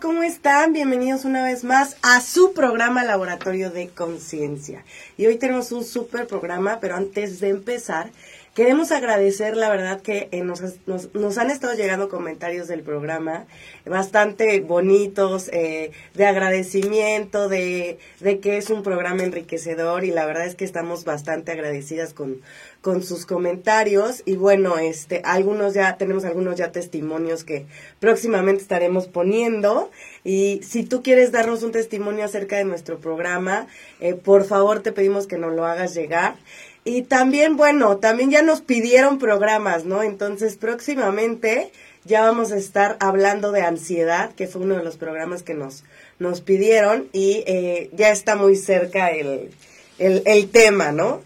¿cómo están? Bienvenidos una vez más a su programa Laboratorio de Conciencia. Y hoy tenemos un súper programa, pero antes de empezar, queremos agradecer, la verdad, que eh, nos, nos, han estado llegando comentarios del programa bastante bonitos, eh, de agradecimiento, de, de que es un programa enriquecedor y la verdad es que estamos bastante agradecidas con con sus comentarios y bueno, este, algunos ya, tenemos algunos ya testimonios que próximamente estaremos poniendo y si tú quieres darnos un testimonio acerca de nuestro programa, eh, por favor te pedimos que nos lo hagas llegar. Y también, bueno, también ya nos pidieron programas, ¿no? Entonces próximamente ya vamos a estar hablando de ansiedad, que fue uno de los programas que nos, nos pidieron y eh, ya está muy cerca el, el, el tema, ¿no?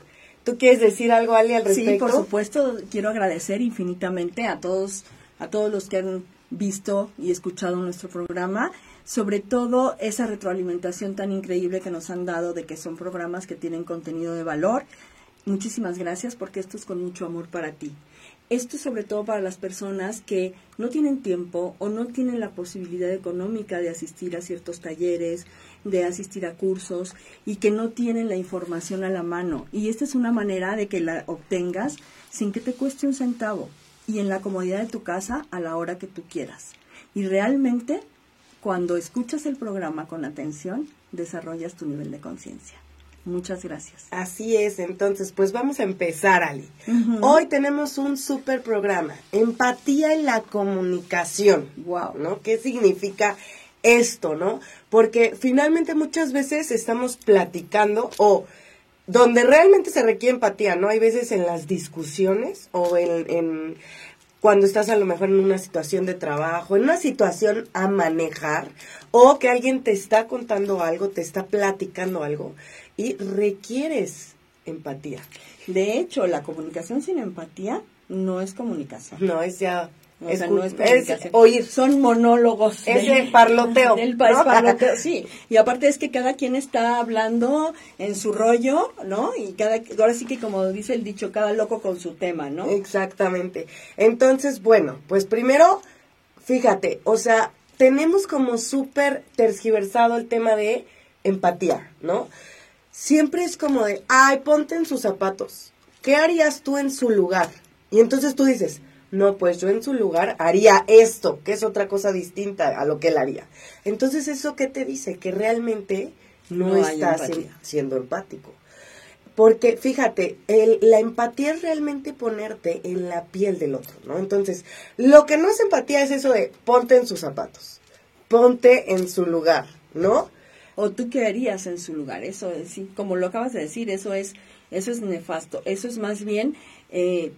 ¿Tú quieres decir algo, Ali, al respecto? Sí, por supuesto, quiero agradecer infinitamente a todos, a todos los que han visto y escuchado nuestro programa, sobre todo esa retroalimentación tan increíble que nos han dado de que son programas que tienen contenido de valor. Muchísimas gracias porque esto es con mucho amor para ti. Esto sobre todo para las personas que no tienen tiempo o no tienen la posibilidad económica de asistir a ciertos talleres, de asistir a cursos y que no tienen la información a la mano. Y esta es una manera de que la obtengas sin que te cueste un centavo y en la comodidad de tu casa a la hora que tú quieras. Y realmente, cuando escuchas el programa con atención, desarrollas tu nivel de conciencia. Muchas gracias. Así es, entonces, pues vamos a empezar, Ali. Hoy tenemos un super programa, empatía en la comunicación. Wow. ¿No? ¿Qué significa esto, no? Porque finalmente muchas veces estamos platicando o donde realmente se requiere empatía, ¿no? Hay veces en las discusiones o en, en cuando estás a lo mejor en una situación de trabajo, en una situación a manejar, o que alguien te está contando algo, te está platicando algo, y requieres empatía. De hecho, la comunicación sin empatía no es comunicación. No, es ya... es, no es, oír. Son monólogos. Es el parloteo. El parloteo, sí. Y aparte es que cada quien está hablando en su rollo, ¿no? Y cada, ahora sí que como dice el dicho, cada loco con su tema, ¿no? Exactamente. Entonces, bueno, pues primero, fíjate, o sea, tenemos como súper tergiversado el tema de empatía, ¿no? Siempre es como de, ay, ponte en sus zapatos. ¿Qué harías tú en su lugar? Y entonces tú dices, no, pues yo en su lugar haría esto, que es otra cosa distinta a lo que él haría. Entonces, ¿eso qué te dice? Que realmente no, estás siendo empático. Porque fíjate, la empatía es realmente ponerte en la piel del otro, ¿no? Entonces, lo que no es empatía es eso de ponte en sus zapatos, ponte en su lugar, ¿no? O tú qué harías en su lugar. Eso es, como lo acabas de decir, eso es, eso es nefasto. Eso es más bien, eh,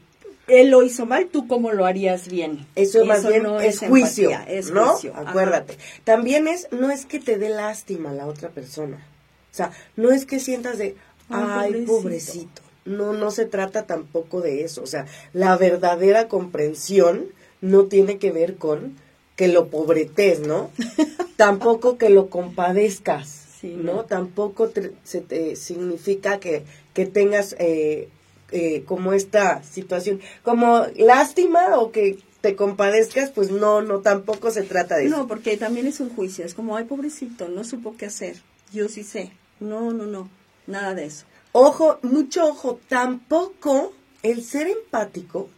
él lo hizo mal, tú cómo lo harías bien. Eso, más bien es, juicio, ¿no? Acuérdate. También es, no es que te dé lástima la otra persona. O sea, no es que sientas de, ay, pobrecito. No, no se trata tampoco de eso. O sea, la verdadera comprensión no tiene que ver con que lo pobretes, ¿no? Tampoco que lo compadezcas, ¿no? Tampoco se te significa que, que tengas eh, eh, como esta situación, como lástima o que te compadezcas, pues no, no, tampoco se trata de eso. No, porque también es un juicio, es como, ay, pobrecito, no supo qué hacer, yo sí sé. No, no, no, nada de eso. Ojo, mucho ojo, tampoco el ser empático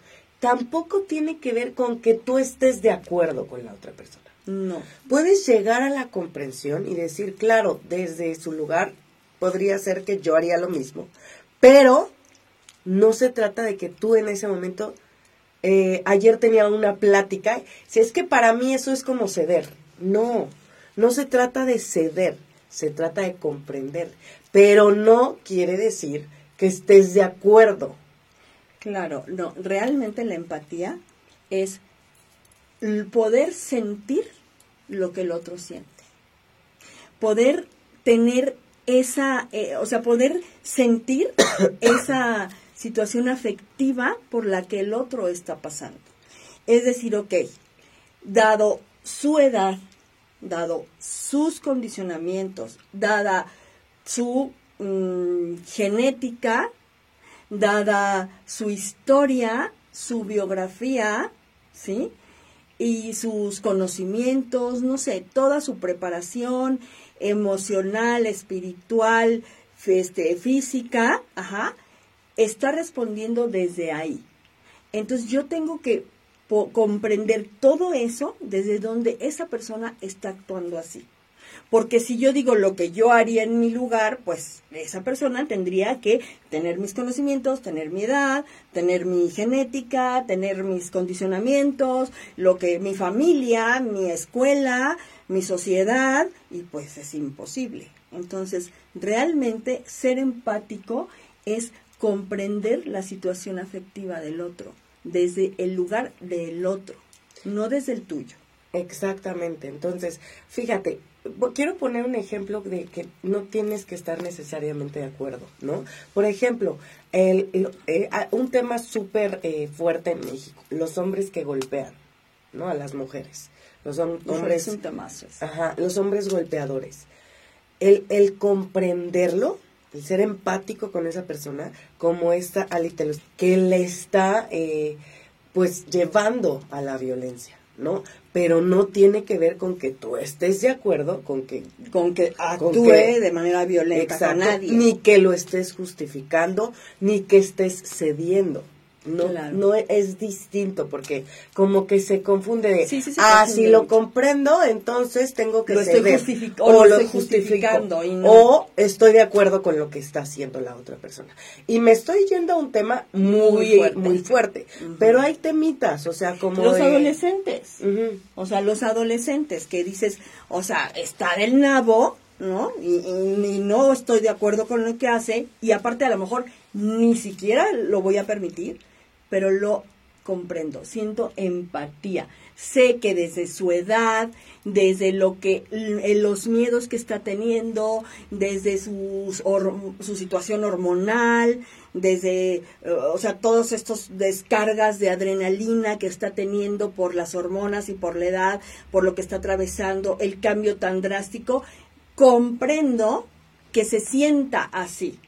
tampoco tiene que ver con que tú estés de acuerdo con la otra persona. No. Puedes llegar a la comprensión y decir, claro, desde su lugar podría ser que yo haría lo mismo, pero no se trata de que tú en ese momento, eh, ayer tenía una plática, si es que para mí eso es como ceder, no, no se trata de ceder, se trata de comprender, pero no quiere decir que estés de acuerdo. Claro, no, realmente la empatía es poder sentir lo que el otro siente. Poder tener esa, eh, o sea, poder sentir esa situación afectiva por la que el otro está pasando. Es decir, ok, dado su edad, dado sus condicionamientos, dada su mm, genética, dada su historia, su biografía, ¿sí? y sus conocimientos, no sé, toda su preparación emocional, espiritual, este, física, ajá, está respondiendo desde ahí. Entonces yo tengo que comprender todo eso desde donde esa persona está actuando así. Porque si yo digo lo que yo haría en mi lugar, pues esa persona tendría que tener mis conocimientos, tener mi edad, tener mi genética, tener mis condicionamientos, lo que mi familia, mi escuela, mi sociedad, y pues es imposible. Entonces, realmente ser empático es comprender la situación afectiva del otro, desde el lugar del otro, no desde el tuyo. Exactamente. Entonces, fíjate, quiero poner un ejemplo de que no tienes que estar necesariamente de acuerdo, ¿no? Por ejemplo, el, eh, un tema súper eh, fuerte en México, los hombres que golpean, ¿no? A las mujeres. Los hombres... Ajá, los hombres golpeadores. El, el comprenderlo, el ser empático con esa persona, como esta Alitelos, que le está, eh, pues, llevando a la violencia. ¿No? Pero no tiene que ver con que tú estés de acuerdo con que con que actúe de manera violenta con nadie, ni que lo estés justificando, ni que estés cediendo. No, no es distinto porque como que se confunde de, ah, si lo comprendo, entonces tengo que lo ceder, o, lo, estoy justificando o estoy de acuerdo con lo que está haciendo la otra persona. Y me estoy yendo a un tema muy muy fuerte, pero hay temitas, o sea, como los adolescentes. O sea, los adolescentes que dices, o sea, está del nabo, ¿no? Y, y, no estoy de acuerdo con lo que hace y aparte a lo mejor ni siquiera lo voy a permitir pero lo comprendo, siento empatía. Sé que desde su edad, desde lo que los miedos que está teniendo, desde su situación hormonal, desde, eh, o sea, todos estos descargas de adrenalina que está teniendo por las hormonas y por la edad, por lo que está atravesando, el cambio tan drástico, comprendo que se sienta así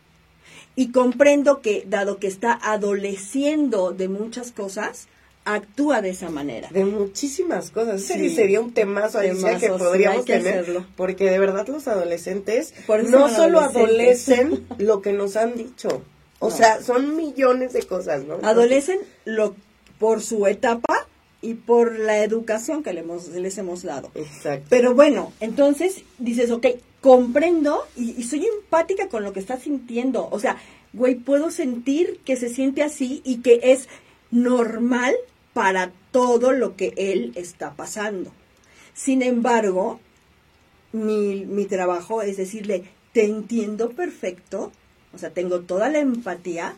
y comprendo que, dado que está adoleciendo de muchas cosas, actúa de esa manera. De muchísimas cosas. Sí. Sería un temazo, que podríamos tener. Porque de verdad los adolescentes no solo adolecen lo que nos han dicho. O sea, son millones de cosas, ¿no? Adolecen lo, por su etapa y por la educación que les hemos, les hemos dado. Exacto. Pero bueno, entonces dices, ok, comprendo y, soy empática con lo que está sintiendo. O sea, güey, puedo sentir que se siente así y que es normal para todo lo que él está pasando. Sin embargo, mi, mi trabajo es decirle, te entiendo perfecto, o sea, tengo toda la empatía,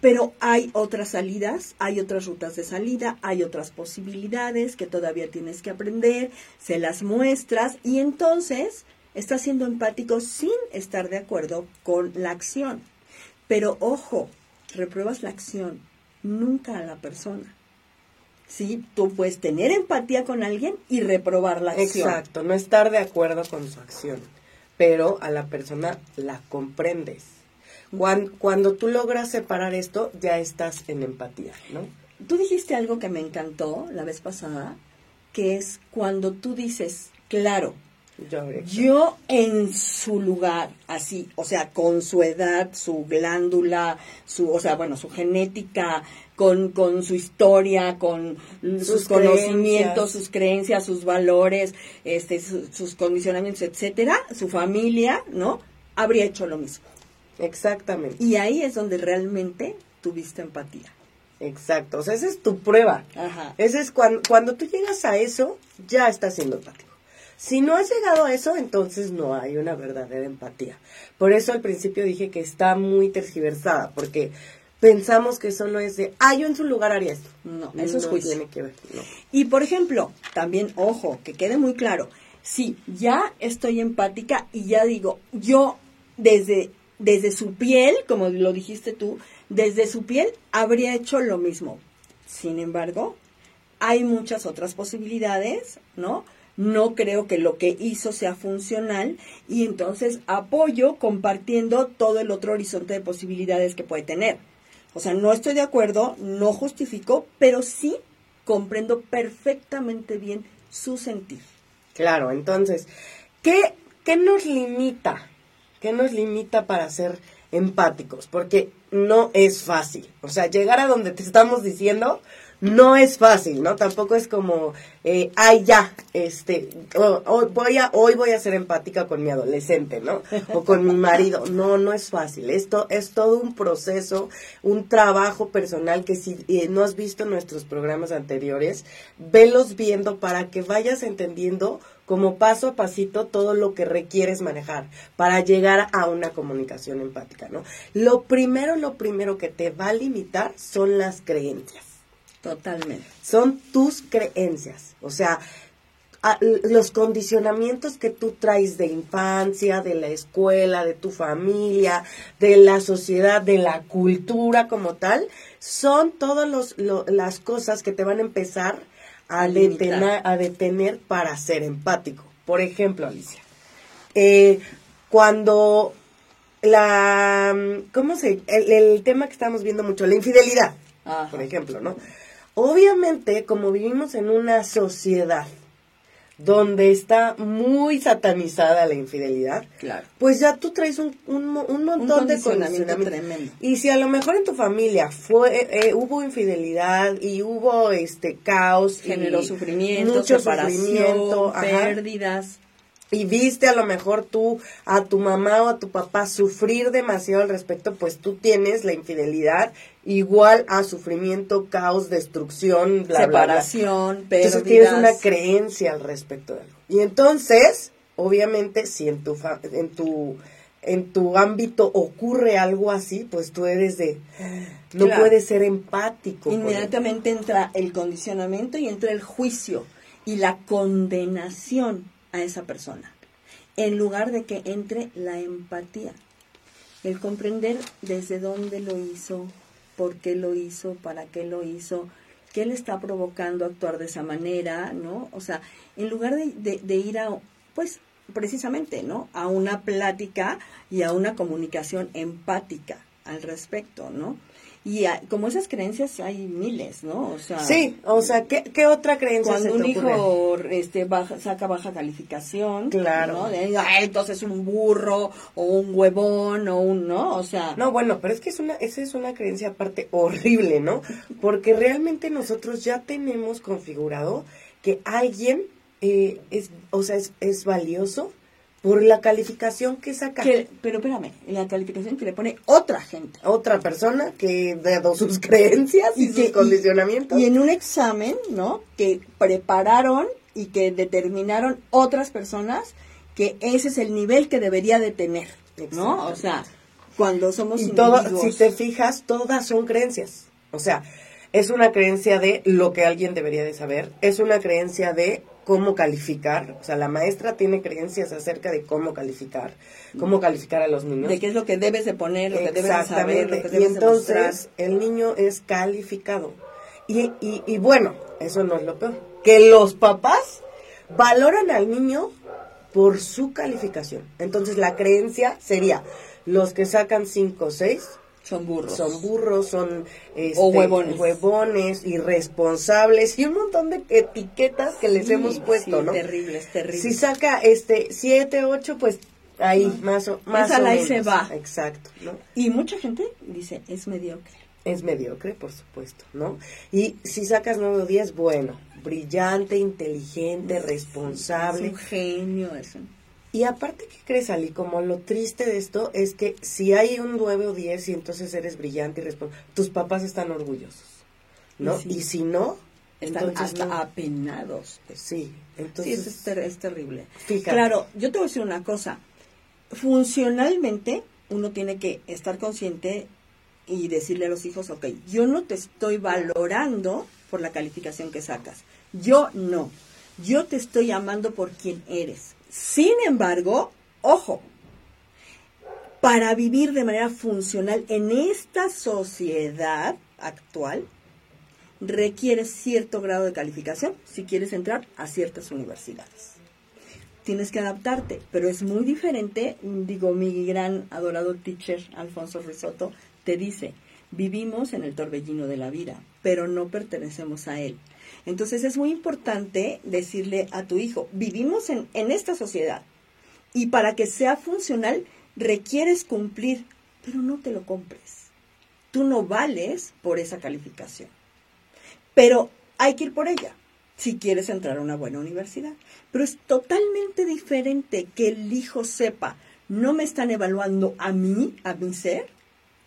pero hay otras salidas, hay otras rutas de salida, hay otras posibilidades que todavía tienes que aprender, se las muestras y entonces estás siendo empático sin estar de acuerdo con la acción. Pero ojo, repruebas la acción, nunca a la persona. Sí, tú puedes tener empatía con alguien y reprobar la acción. Exacto, no estar de acuerdo con su acción, pero a la persona la comprendes cuando, tú logras separar esto, ya estás en empatía, ¿no? Tú dijiste algo que me encantó la vez pasada, que es cuando tú dices, claro, yo, en su lugar, así, o sea, con su edad, su glándula, su, o sea, bueno, su genética, con, con su historia, con sus, conocimientos, sus creencias, sus valores, este, sus condicionamientos, etcétera, su familia, ¿no? Habría hecho lo mismo. Exactamente. Y ahí es donde realmente tuviste empatía. Exacto, o sea, esa es tu prueba. Ajá. Ese es cuando, cuando tú llegas a eso, ya estás siendo empático. Si no has llegado a eso, entonces no hay una verdadera empatía. Por eso al principio dije que está muy tergiversada, porque pensamos que solo es de, ah, yo en su lugar haría esto. No, eso es juicio. Tiene que ver. Y por ejemplo, también, ojo, que quede muy claro, sí, ya estoy empática y ya digo, yo desde desde su piel, como lo dijiste tú, desde su piel habría hecho lo mismo. Sin embargo, hay muchas otras posibilidades, ¿no? No creo que lo que hizo sea funcional y entonces apoyo compartiendo todo el otro horizonte de posibilidades que puede tener. O sea, no estoy de acuerdo, no justifico, pero sí comprendo perfectamente bien su sentir. Claro, entonces, ¿qué, qué nos limita? ¿Qué nos limita para ser empáticos? Porque no es fácil. O sea, llegar a donde te estamos diciendo no es fácil, ¿no? Tampoco es como, eh, ay, ya, este, hoy, voy a, hoy voy a ser empática con mi adolescente, ¿no? O con mi marido. No, no es fácil. Esto es todo un proceso, un trabajo personal que si eh, no has visto nuestros programas anteriores, velos viendo para que vayas entendiendo como paso a pasito todo lo que requieres manejar para llegar a una comunicación empática, ¿no? Lo primero, lo primero que te va a limitar son las creencias. Totalmente. Son tus creencias, o sea, los condicionamientos que tú traes de infancia, de la escuela, de tu familia, de la sociedad, de la cultura como tal, son todas las cosas que te van a empezar a, detener, a detener para ser empático. Por ejemplo, Alicia, eh, cuando la, ¿cómo se? El, el, tema que estamos viendo mucho, la infidelidad, por ejemplo, ¿no? Obviamente, como vivimos en una sociedad donde está muy satanizada la infidelidad, claro. pues ya tú traes un, un, montón de condicionamiento tremendo. Y si a lo mejor en tu familia fue eh, hubo infidelidad y hubo este caos, generó sufrimiento, mucho sufrimiento, pérdidas y viste a lo mejor tú a tu mamá o a tu papá sufrir demasiado al respecto, pues tú tienes la infidelidad igual a sufrimiento, caos, destrucción, bla, separación, bla, Entonces tienes una creencia al respecto de algo. Y entonces, obviamente, si en tu en tu en tu ámbito ocurre algo así, pues tú eres de no puedes ser empático. Inmediatamente entra el condicionamiento y entra el juicio y la condenación a esa persona, en lugar de que entre la empatía, el comprender desde dónde lo hizo, por qué lo hizo, para qué lo hizo, qué le está provocando actuar de esa manera, ¿no? O sea, en lugar de, de ir a, pues, precisamente, ¿no? A una plática y a una comunicación empática al respecto, ¿no? Y como esas creencias hay miles, ¿no? O sea, sí, o sea, ¿qué, qué otra creencia Cuando un hijo este, baja, saca baja calificación, claro. ¿no? De, entonces un burro o un huevón o un, ¿no? O sea... No, bueno, pero es que es una, esa es una creencia aparte horrible, ¿no? Porque realmente nosotros ya tenemos configurado que alguien eh, es, o sea, es, es valioso por la calificación que saca. pero espérame, la calificación que le pone otra gente. Otra persona que dado sus creencias y, sus condicionamientos. Y, en un examen, ¿no? Que prepararon y que determinaron otras personas que ese es el nivel que debería de tener, ¿no? O sea, cuando somos y todo, si te fijas, todas son creencias. O sea, es una creencia de lo que alguien debería de saber, es una creencia de cómo calificar, o sea, la maestra tiene creencias acerca de cómo calificar, cómo calificar a los niños. De qué es lo que debes de poner, lo que debes de saber, lo que debes y entonces el niño es calificado. Y, y, y bueno, eso no es lo peor, que los papás valoran al niño por su calificación. Entonces la creencia sería, los que sacan 5 o 6 son burros. Son burros, son este, o huevones. huevones, irresponsables y un montón de etiquetas que les hemos puesto, ¿no? Terribles, terribles. Si saca este 7, 8, pues ahí más o, más o menos. se va. Exacto, ¿no? Y mucha gente dice, es mediocre. Es mediocre, por supuesto, ¿no? Y si sacas 9 o 10, bueno, brillante, inteligente, responsable. Es un genio eso. Y aparte, ¿qué crees, Ali? Como lo triste de esto es que si hay un 9 o 10 y entonces eres brillante y responsable, tus papás están orgullosos, ¿no? Y si no, están hasta apenados. Sí, entonces... Sí, es, terrible. Claro, yo te voy a decir una cosa. Funcionalmente, uno tiene que estar consciente y decirle a los hijos, ok, yo no te estoy valorando por la calificación que sacas. Yo no. Yo te estoy amando por quien eres sin embargo, ojo, para vivir de manera funcional en esta sociedad actual, requieres cierto grado de calificación si quieres entrar a ciertas universidades. Tienes que adaptarte, pero es muy diferente, digo, mi gran adorado teacher, Alfonso Risotto, te dice, vivimos en el torbellino de la vida, pero no pertenecemos a él. Entonces es muy importante decirle a tu hijo, vivimos en, esta sociedad y para que sea funcional requieres cumplir, pero no te lo compres. Tú no vales por esa calificación. Pero hay que ir por ella si quieres entrar a una buena universidad. Pero es totalmente diferente que el hijo sepa, no me están evaluando a mí, a mi ser,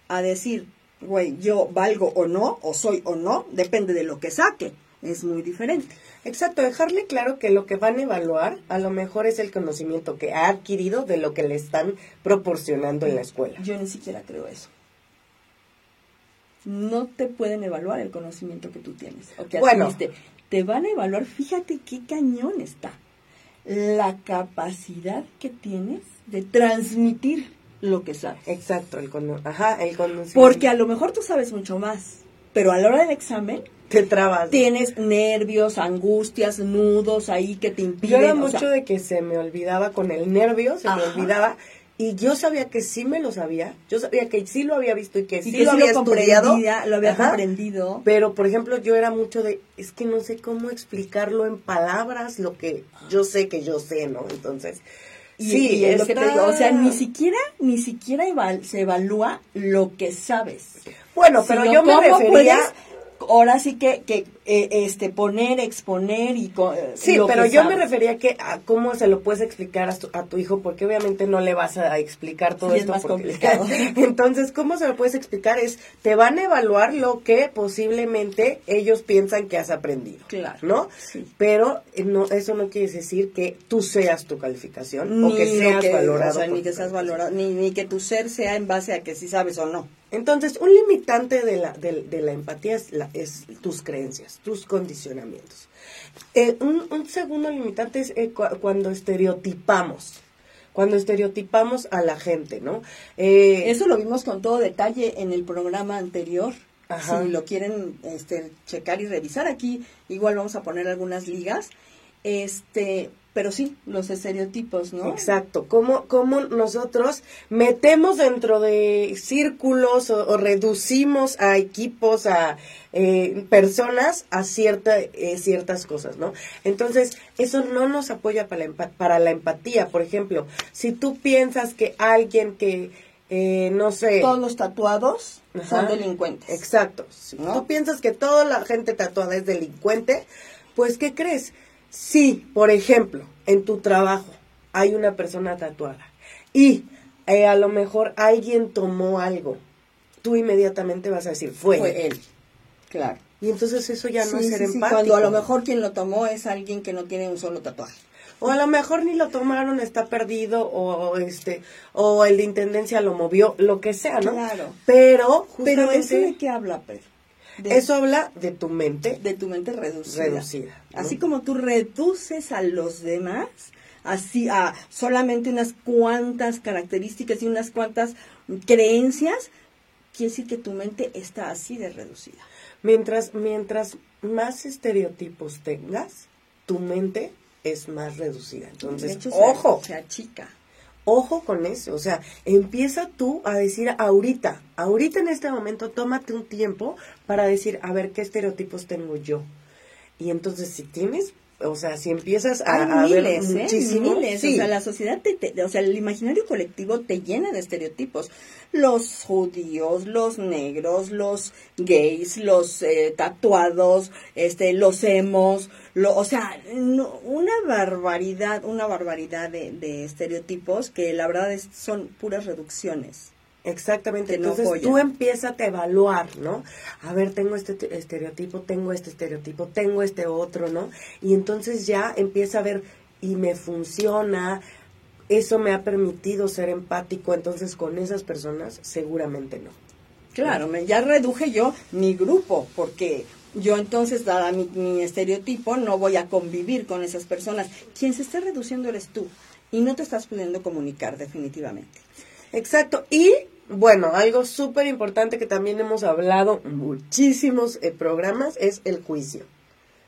a decir, güey, yo valgo o no, o soy o no, depende de lo que saque. Es muy diferente. Exacto, dejarle claro que lo que van a evaluar a lo mejor es el conocimiento que ha adquirido de lo que le están proporcionando en la escuela. Yo ni siquiera creo eso. No te pueden evaluar el conocimiento que tú tienes o que Bueno. adquiriste. Te van a evaluar, fíjate qué cañón está. La capacidad que tienes de transmitir lo que sabes. Exacto, el cono ajá, el conocimiento. Porque a lo mejor tú sabes mucho más, pero a la hora del examen te trabas. tienes nervios, angustias, nudos ahí que te impiden. Yo era mucho sea, de que se me olvidaba con el nervio, se me olvidaba. Y yo sabía que sí me lo sabía. Yo sabía que sí lo había visto y que y sí que lo sí había lo estudiado. lo había Ajá. comprendido. Pero, por ejemplo, yo era mucho de, es que no sé cómo explicarlo en palabras, lo que yo sé que yo sé, ¿no? Entonces, Y, sí, y es lo que te digo, o sea, ni siquiera, ni siquiera eval- se evalúa lo que sabes. Bueno, pero yo me refería... puedes, ahora sí que, que eh, este, poner, exponer y... co- eh, Sí, lo pero que yo me refería que a cómo se lo puedes explicar a tu, a tu hijo, porque obviamente no le vas a explicar todo Sí, es esto. más porque- complicado. Entonces, ¿cómo se lo puedes explicar? Es, te van a evaluar lo que posiblemente ellos piensan que has aprendido. Claro, ¿No? sí. Pero eh, no, eso no quiere decir que tú seas tu calificación o Ni que lo seas que- valorado. o sea, ni que seas valorado, ni, ni que tu ser sea en base a que si sabes o no. Entonces, un limitante de la, de, de la empatía es, la- es tus creencias, tus condicionamientos. Eh, un, un segundo limitante es eh, cu- cuando estereotipamos, cuando estereotipamos a la gente, ¿no? Eh, Eso lo vimos con todo detalle en el programa anterior. Ajá. Si lo quieren este, checar y revisar aquí, igual vamos a poner algunas ligas. Este, pero sí, los estereotipos, ¿no? Exacto, cómo, cómo nosotros metemos dentro de círculos o, o reducimos a equipos, a eh, personas a cierta, eh, ciertas cosas, ¿no? Entonces, eso no nos apoya para la, para la empatía. Por ejemplo, si tú piensas que alguien que, eh, no sé... Todos los tatuados Ajá. son delincuentes. Exacto. Si ¿No? tú piensas que toda la gente tatuada es delincuente, pues ¿qué crees? Si, por ejemplo, en tu trabajo hay una persona tatuada y eh, a lo mejor alguien tomó algo, tú inmediatamente vas a decir, fue, Fue él. Claro. Y entonces eso ya no Sí, es ser sí, sí, empático. Cuando a lo mejor quien lo tomó es alguien que no tiene un solo tatuaje. O a lo mejor ni lo tomaron, está perdido, o este, o el de intendencia lo movió, lo que sea, ¿no? Claro. Pero, Pero eso justamente, de qué habla, Pedro? De- eso habla de tu mente de tu mente reducida. reducida. ¿no? Así como tú reduces a los demás, así a solamente unas cuantas características y unas cuantas creencias, quiere decir que tu mente está así de reducida. Mientras, mientras más estereotipos tengas, tu mente es más reducida. Entonces, de hecho, ojo, se achica. Ojo con eso. O sea, empieza tú a decir ahorita, ahorita en este momento, tómate un tiempo para decir, a ver, ¿qué estereotipos tengo yo? Y entonces, si tienes, o sea, si empiezas a, Hay a ver miles, ¿eh? muchísimo, Miles. sí. O sea, la sociedad, te, te- o sea, el imaginario colectivo te llena de estereotipos. Los judíos, los negros, los gays, los eh, tatuados, este, los emos, lo, o sea, no- una barbaridad, una barbaridad de, de estereotipos que la verdad es, son puras reducciones. Exactamente, no entonces tú empiezas a evaluar, ¿no? A ver, tengo este te- estereotipo, tengo este estereotipo, tengo este otro, ¿no? Y entonces ya empieza a ver, y me funciona, eso me ha permitido ser empático, entonces con esas personas seguramente no. Claro, me, ya reduje yo mi grupo, porque yo entonces, dada mi, mi estereotipo, no voy a convivir con esas personas. Quien se está reduciendo eres tú y no te estás pudiendo comunicar definitivamente. Exacto, y bueno, algo súper importante que también hemos hablado muchísimos eh, programas es el juicio.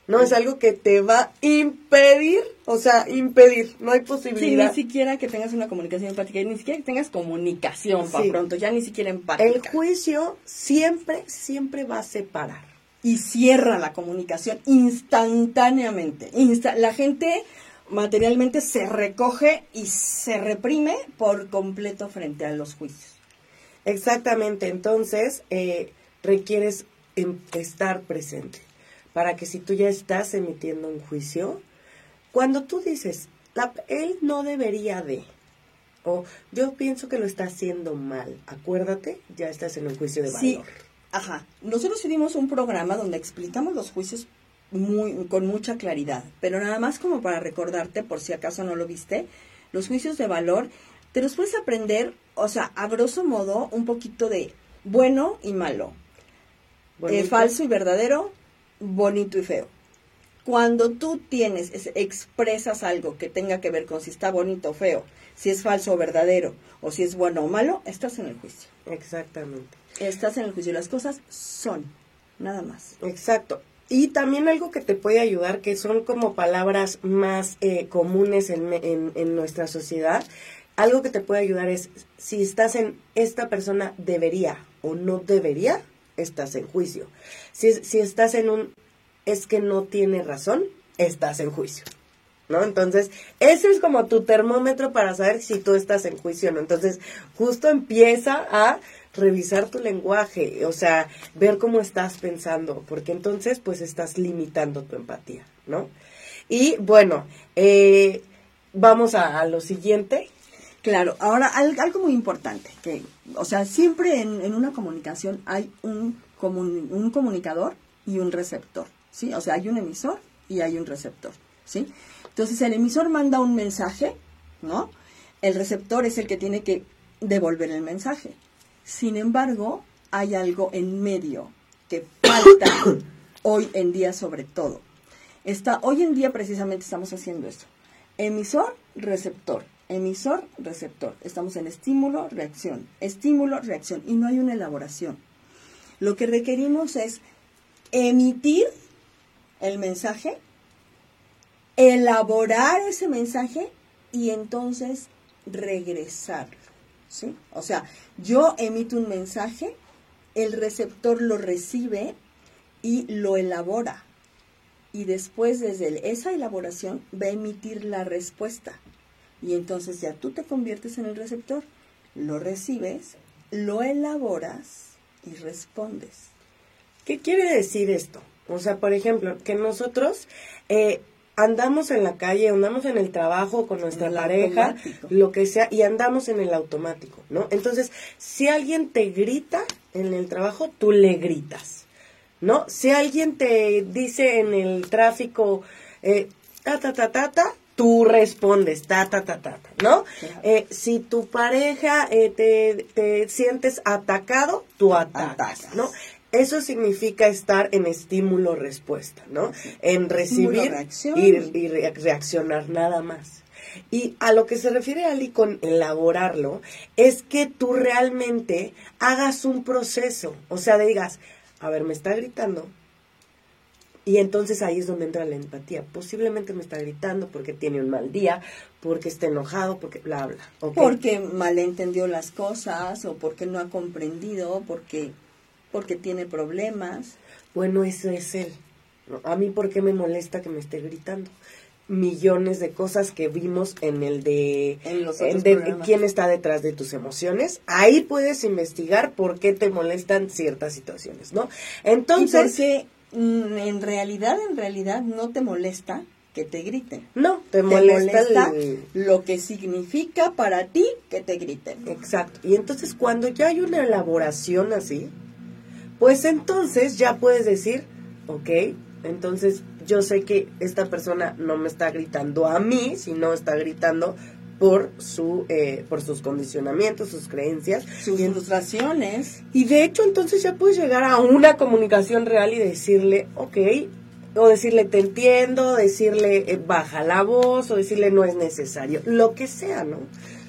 No es algo que te va a impedir, o sea, impedir, no hay Sí, posibilidad. ni siquiera que tengas una comunicación empática, ni siquiera que tengas comunicación para Sí. pronto, ya ni siquiera empática. El juicio siempre, siempre va a separar. y cierra la comunicación instantáneamente. la gente materialmente se recoge y se reprime por completo frente a los juicios. Exactamente, entonces eh, requieres em, estar presente para que si tú ya estás emitiendo un juicio, cuando tú dices, él no debería de, o yo pienso que lo está haciendo mal, acuérdate, ya estás en un juicio de valor. Sí, ajá. Nosotros hicimos un programa donde explicamos los juicios muy, con mucha claridad, pero nada más como para recordarte, por si acaso no lo viste, los juicios de valor, te los puedes aprender, o sea, a grosso modo, un poquito de bueno y malo, eh, falso y verdadero, bonito y feo. Cuando tú tienes, expresas algo que tenga que ver con si está bonito o feo, si es falso o verdadero, o si es bueno o malo, estás en el juicio. Exactamente. Estás en el juicio. Las cosas son, nada más. Exacto. Y también algo que te puede ayudar, que son como palabras más eh, comunes en, en, nuestra sociedad, algo que te puede ayudar es, si estás en esta persona debería o no debería, estás en juicio. Si, si estás en un es que no tiene razón, estás en juicio. ¿No? Entonces, ese es como tu termómetro para saber si tú estás en juicio o no. Entonces, justo empieza a revisar tu lenguaje, o sea, ver cómo estás pensando, porque entonces pues estás limitando tu empatía, ¿no? Y bueno, eh, vamos a, lo siguiente. Claro, ahora algo muy importante, que, o sea, siempre en, una comunicación hay un, un comunicador y un receptor, ¿sí? O sea, hay un emisor y hay un receptor, ¿sí? Entonces el emisor manda un mensaje, ¿no? El receptor es el que tiene que devolver el mensaje. Sin embargo, hay algo en medio que falta hoy en día sobre todo. Está, hoy en día precisamente estamos haciendo esto. Emisor, receptor. Emisor, receptor. Estamos en estímulo, reacción. Estímulo, reacción. Y no hay una elaboración. Lo que requerimos es emitir el mensaje, elaborar ese mensaje y entonces regresar. ¿sí? O sea, yo emito un mensaje, el receptor lo recibe y lo elabora. Y después, desde esa elaboración, va a emitir la respuesta. Y entonces ya tú te conviertes en el receptor, lo recibes, lo elaboras y respondes. ¿Qué quiere decir esto? O sea, por ejemplo, que nosotros eh, andamos en la calle, andamos en el trabajo con nuestra pareja, lo que sea, y andamos en el automático, ¿no? Entonces, si alguien te grita en el trabajo, tú le gritas, ¿no? Si alguien te dice en el tráfico, eh, ta, ta, ta, ta, ta, tú respondes, ta, ta, ta, ta, ¿no? Eh, si tu pareja eh, te, te, sientes atacado, tú atacas, ¿no? Eso significa estar en estímulo-respuesta, ¿no? En recibir y, reaccionar nada más. Y a lo que se refiere Ali con elaborarlo, es que tú realmente hagas un proceso, o sea, digas, a ver, me está gritando, y entonces ahí es donde entra la empatía. Posiblemente me está gritando porque tiene un mal día, porque está enojado, porque bla, bla. Porque malentendió las cosas o porque no ha comprendido, porque porque tiene problemas. Bueno, eso es él. A mí, ¿por qué me molesta que me esté gritando? Millones de cosas que vimos en el de, de quién está detrás de tus emociones. Ahí puedes investigar por qué te molestan ciertas situaciones, ¿no? Entonces. ¿Y en realidad, en realidad no te molesta que te griten. No, te molesta, lo que significa para ti que te griten. Exacto. Y entonces cuando ya hay una elaboración así, pues entonces ya puedes decir, ok, entonces yo sé que esta persona no me está gritando a mí, sino está gritando por su eh, por sus condicionamientos, sus creencias, sus frustraciones. Y de hecho entonces ya puedes llegar a una comunicación real y decirle, ok, o decirle te entiendo, decirle eh, baja la voz, o decirle no es necesario, lo que sea, ¿no?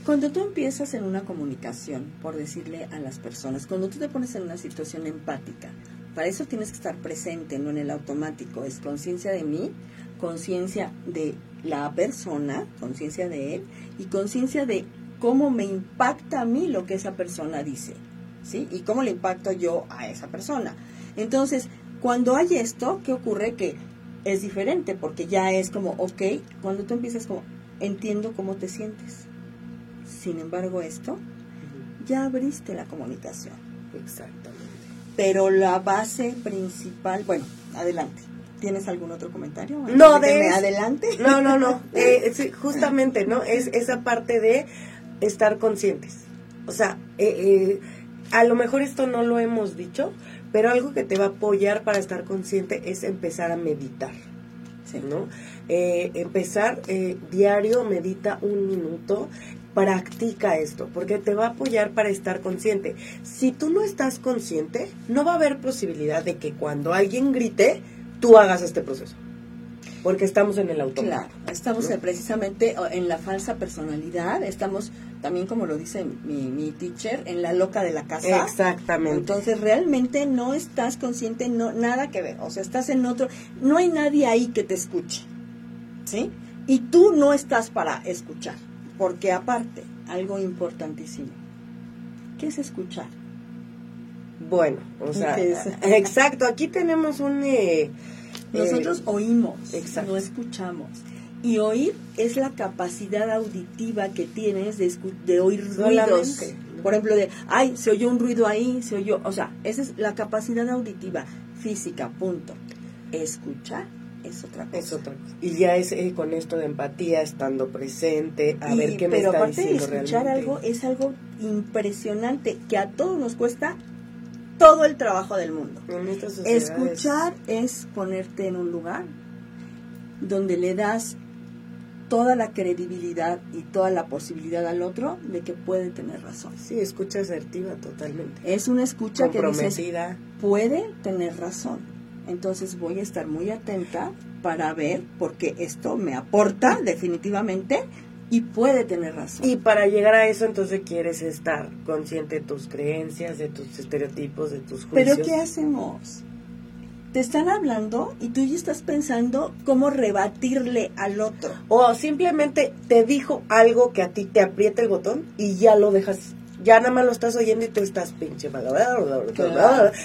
Cuando tú empiezas en una comunicación, por decirle a las personas, cuando tú te pones en una situación empática, para eso tienes que estar presente, no en el automático, es conciencia de mí, conciencia de la persona, conciencia de él, y conciencia de cómo me impacta a mí lo que esa persona dice, ¿sí? Y cómo le impacto yo a esa persona. Entonces, cuando hay esto, ¿qué ocurre? Que es diferente, porque ya es como, ok, cuando tú empiezas como, entiendo cómo te sientes. Sin embargo, esto, ya abriste la comunicación. Exactamente. Pero la base principal, bueno, adelante. ¿Tienes algún otro comentario? No, de, de adelante. No, no, no. Eh, sí, justamente, ¿no? Es esa parte de estar conscientes. O sea, eh, eh, a lo mejor esto no lo hemos dicho, pero algo que te va a apoyar para estar consciente es empezar a meditar. ¿no? Eh, empezar eh, diario, medita un minuto, practica esto, porque te va a apoyar para estar consciente. Si tú no estás consciente, no va a haber posibilidad de que cuando alguien grite, tú hagas este proceso. Porque estamos en el automático. Claro, estamos precisamente en la falsa personalidad, estamos también como lo dice mi, mi teacher, en la loca de la casa. Exactamente. Entonces realmente no estás consciente, no nada que ver, o sea, estás en otro, no hay nadie ahí que te escuche, ¿sí? Y tú no estás para escuchar, porque aparte, algo importantísimo, ¿qué es escuchar? Bueno, o sea, exacto, aquí tenemos un... Eh, nosotros eh, oímos, no escuchamos. Y oír es la capacidad auditiva que tienes de, de oír ruidos. Por ejemplo, de, ay, se oyó un ruido ahí, se oyó, o sea, esa es la capacidad auditiva, física, punto. Escuchar es otra cosa. Y ya es eh, con esto de empatía, estando presente, a ver qué me está aparte de escuchar algo, es algo impresionante que a todos nos cuesta todo el trabajo del mundo. Escuchar es ponerte en un lugar donde le das toda la credibilidad y toda la posibilidad al otro de que puede tener razón. Sí, escucha asertiva totalmente. Es una escucha que dice, puede tener razón. Entonces voy a estar muy atenta para ver porque esto me aporta definitivamente y puede tener razón. Y para llegar a eso entonces quieres estar consciente de tus creencias, de tus estereotipos, de tus juicios. Pero ¿qué hacemos? te están hablando y tú ya estás pensando cómo rebatirle al otro. O simplemente te dijo algo que a ti te aprieta el botón y ya lo dejas ya nada más lo estás oyendo y tú estás pinche mal.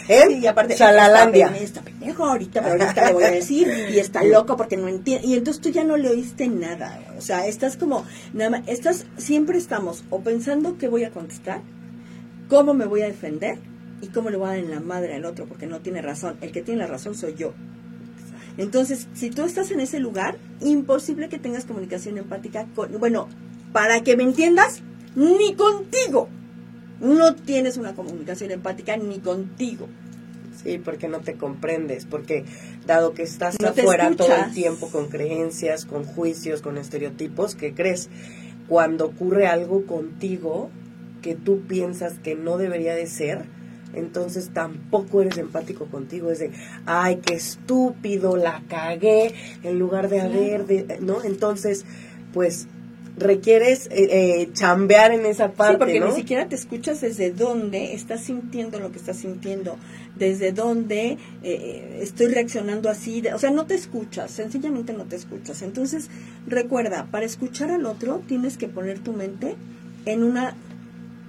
¿Eh? y aparte, Chalalandia. Está pendejo ahorita, pero ahorita le voy a decir y está loco porque no entiende. Y entonces tú ya no le oíste nada. O sea, estás como, nada más, estás, siempre estamos o pensando qué voy a contestar, cómo me voy a defender ¿Y cómo le voy a dar en la madre al otro? Porque no tiene razón. El que tiene la razón soy yo. Entonces, si tú estás en ese lugar, imposible que tengas comunicación empática con... Bueno, para que me entiendas, ni contigo. No tienes una comunicación empática ni contigo. Sí, porque no te comprendes, porque dado que estás afuera todo el tiempo con creencias, con juicios, con estereotipos, ¿qué crees? Cuando ocurre algo contigo que tú piensas que no debería de ser, entonces tampoco eres empático contigo, es de, ay, qué estúpido, la cagué, en lugar de haber, de, ¿no? Entonces, pues requieres eh, eh, chambear en esa parte. Sí, porque ni siquiera te escuchas desde dónde estás sintiendo lo que estás sintiendo, desde dónde eh, estoy reaccionando así, o sea, no te escuchas, sencillamente no te escuchas. Entonces, recuerda, para escuchar al otro tienes que poner tu mente en una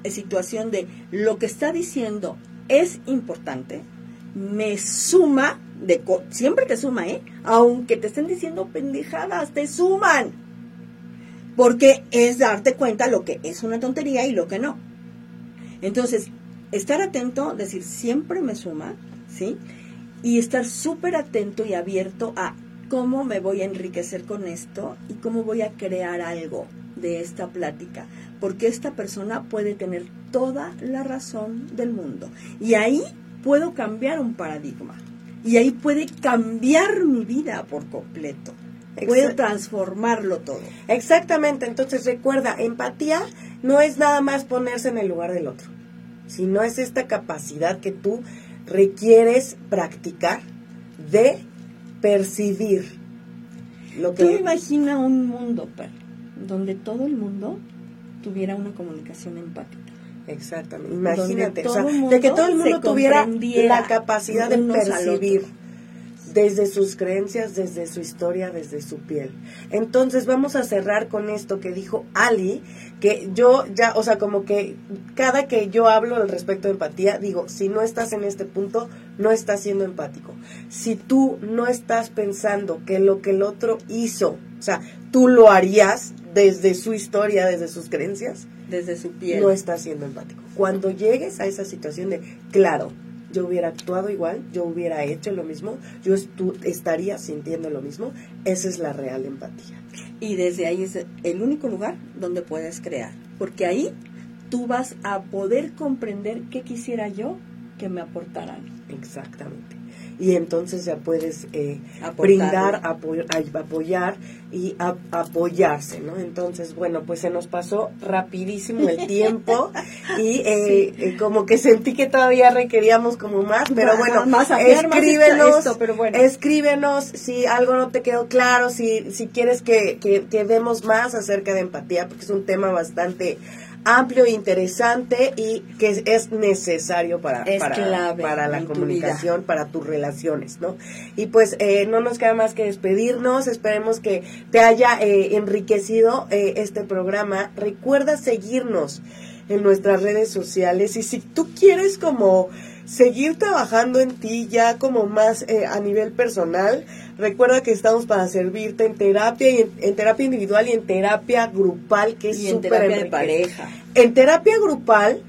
situación de lo que está diciendo es importante, me suma, de siempre te suma, ¿eh? Aunque te estén diciendo pendejadas, te suman. Porque es darte cuenta lo que es una tontería y lo que no. Entonces, estar atento, decir, siempre me suma, ¿sí? Y estar súper atento y abierto a cómo me voy a enriquecer con esto y cómo voy a crear algo de esta plática porque esta persona puede tener toda la razón del mundo. Y ahí puedo cambiar un paradigma. Y ahí puede cambiar mi vida por completo. Puedo transformarlo todo. Exactamente. Entonces recuerda, empatía no es nada más ponerse en el lugar del otro, sino es esta capacidad que tú requieres practicar de percibir lo que... Tú imagina un mundo, donde todo el mundo tuviera una comunicación empática. Exactamente. Imagínate, o sea, de que todo el mundo tuviera la capacidad de percibir desde sus creencias, desde su historia, desde su piel. Entonces vamos a cerrar con esto que dijo Ali, que yo ya, o sea, como que cada que yo hablo al respecto de empatía, digo, si no estás en este punto, no estás siendo empático, si tú no estás pensando que lo que el otro hizo, o sea, tú lo harías desde su historia, desde sus creencias, desde su piel, no estás siendo empático. Cuando llegues a esa situación de, claro, yo hubiera actuado igual, yo hubiera hecho lo mismo, yo estaría sintiendo lo mismo, esa es la real empatía. Y desde ahí es el único lugar donde puedes crear, porque ahí tú vas a poder comprender qué quisiera yo que me aportaran. Exactamente y entonces ya puedes eh, brindar, apoyar y apoyarse, ¿no? Entonces, bueno, pues se nos pasó rapidísimo el tiempo y eh, eh, como que sentí que todavía requeríamos como más, pero bueno, más escríbenos, pero bueno. escríbenos si algo no te quedó claro, si, si quieres que, que, que demos más acerca de empatía, porque es un tema bastante amplio, interesante y que es necesario para, para, para, la comunicación, para tus relaciones, ¿no? Y pues eh, no nos queda más que despedirnos, esperemos que te haya eh, enriquecido eh, este programa. Recuerda seguirnos en nuestras redes sociales y si tú quieres como seguir trabajando en ti ya como más a nivel personal, Recuerda que estamos para servirte en terapia y en, terapia individual y en terapia grupal, que es súper en terapia de pareja. En terapia grupal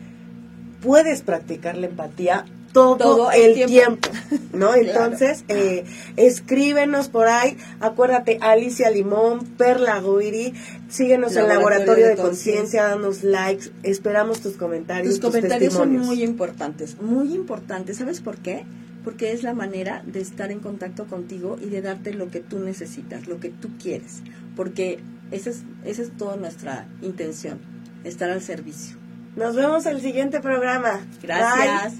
puedes practicar la empatía todo, el, tiempo. ¿no? Entonces, eh, escríbenos por ahí. Acuérdate, Alicia Limón, Perla Guiri, síguenos en Laboratorio de, Conciencia, danos likes, esperamos tus comentarios. Tus, comentarios son muy importantes, muy importantes. ¿Sabes por qué? porque es la manera de estar en contacto contigo y de darte lo que tú necesitas, lo que tú quieres, porque esa es, esa es toda nuestra intención, estar al servicio. Nos vemos en el siguiente programa. Gracias.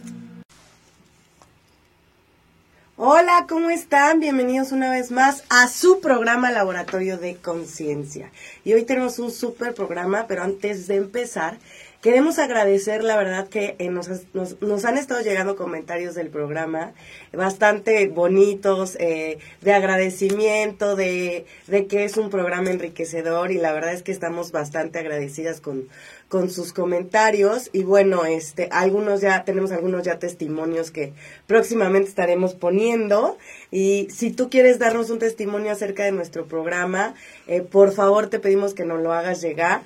Hola, ¿cómo están? Bienvenidos una vez más a su programa Laboratorio de Conciencia. Y hoy tenemos un súper programa, pero antes de empezar, Queremos agradecer, la verdad, que eh, nos, nos, han estado llegando comentarios del programa bastante bonitos, eh, de agradecimiento, de, de que es un programa enriquecedor y la verdad es que estamos bastante agradecidas con, con sus comentarios y bueno, este, algunos ya, tenemos algunos ya testimonios que próximamente estaremos poniendo y si tú quieres darnos un testimonio acerca de nuestro programa, eh, por favor te pedimos que nos lo hagas llegar.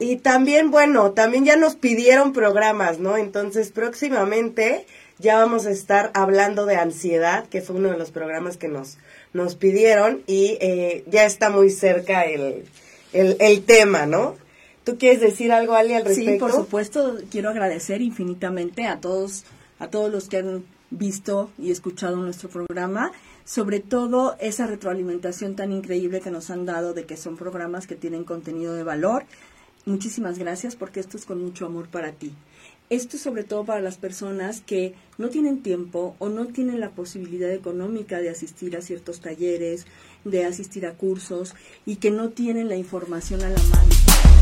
Y también, bueno, también ya nos pidieron programas, ¿no? Entonces, próximamente ya vamos a estar hablando de ansiedad, que fue uno de los programas que nos, nos pidieron y eh, ya está muy cerca el, el, tema, ¿no? ¿Tú quieres decir algo, Ali, al respecto? Sí, por supuesto, quiero agradecer infinitamente a todos, a todos los que han visto y escuchado nuestro programa, sobre todo esa retroalimentación tan increíble que nos han dado de que son programas que tienen contenido de valor, Muchísimas gracias porque esto es con mucho amor para ti. Esto es sobre todo para las personas que no tienen tiempo o no tienen la posibilidad económica de asistir a ciertos talleres, de asistir a cursos y que no tienen la información a la mano.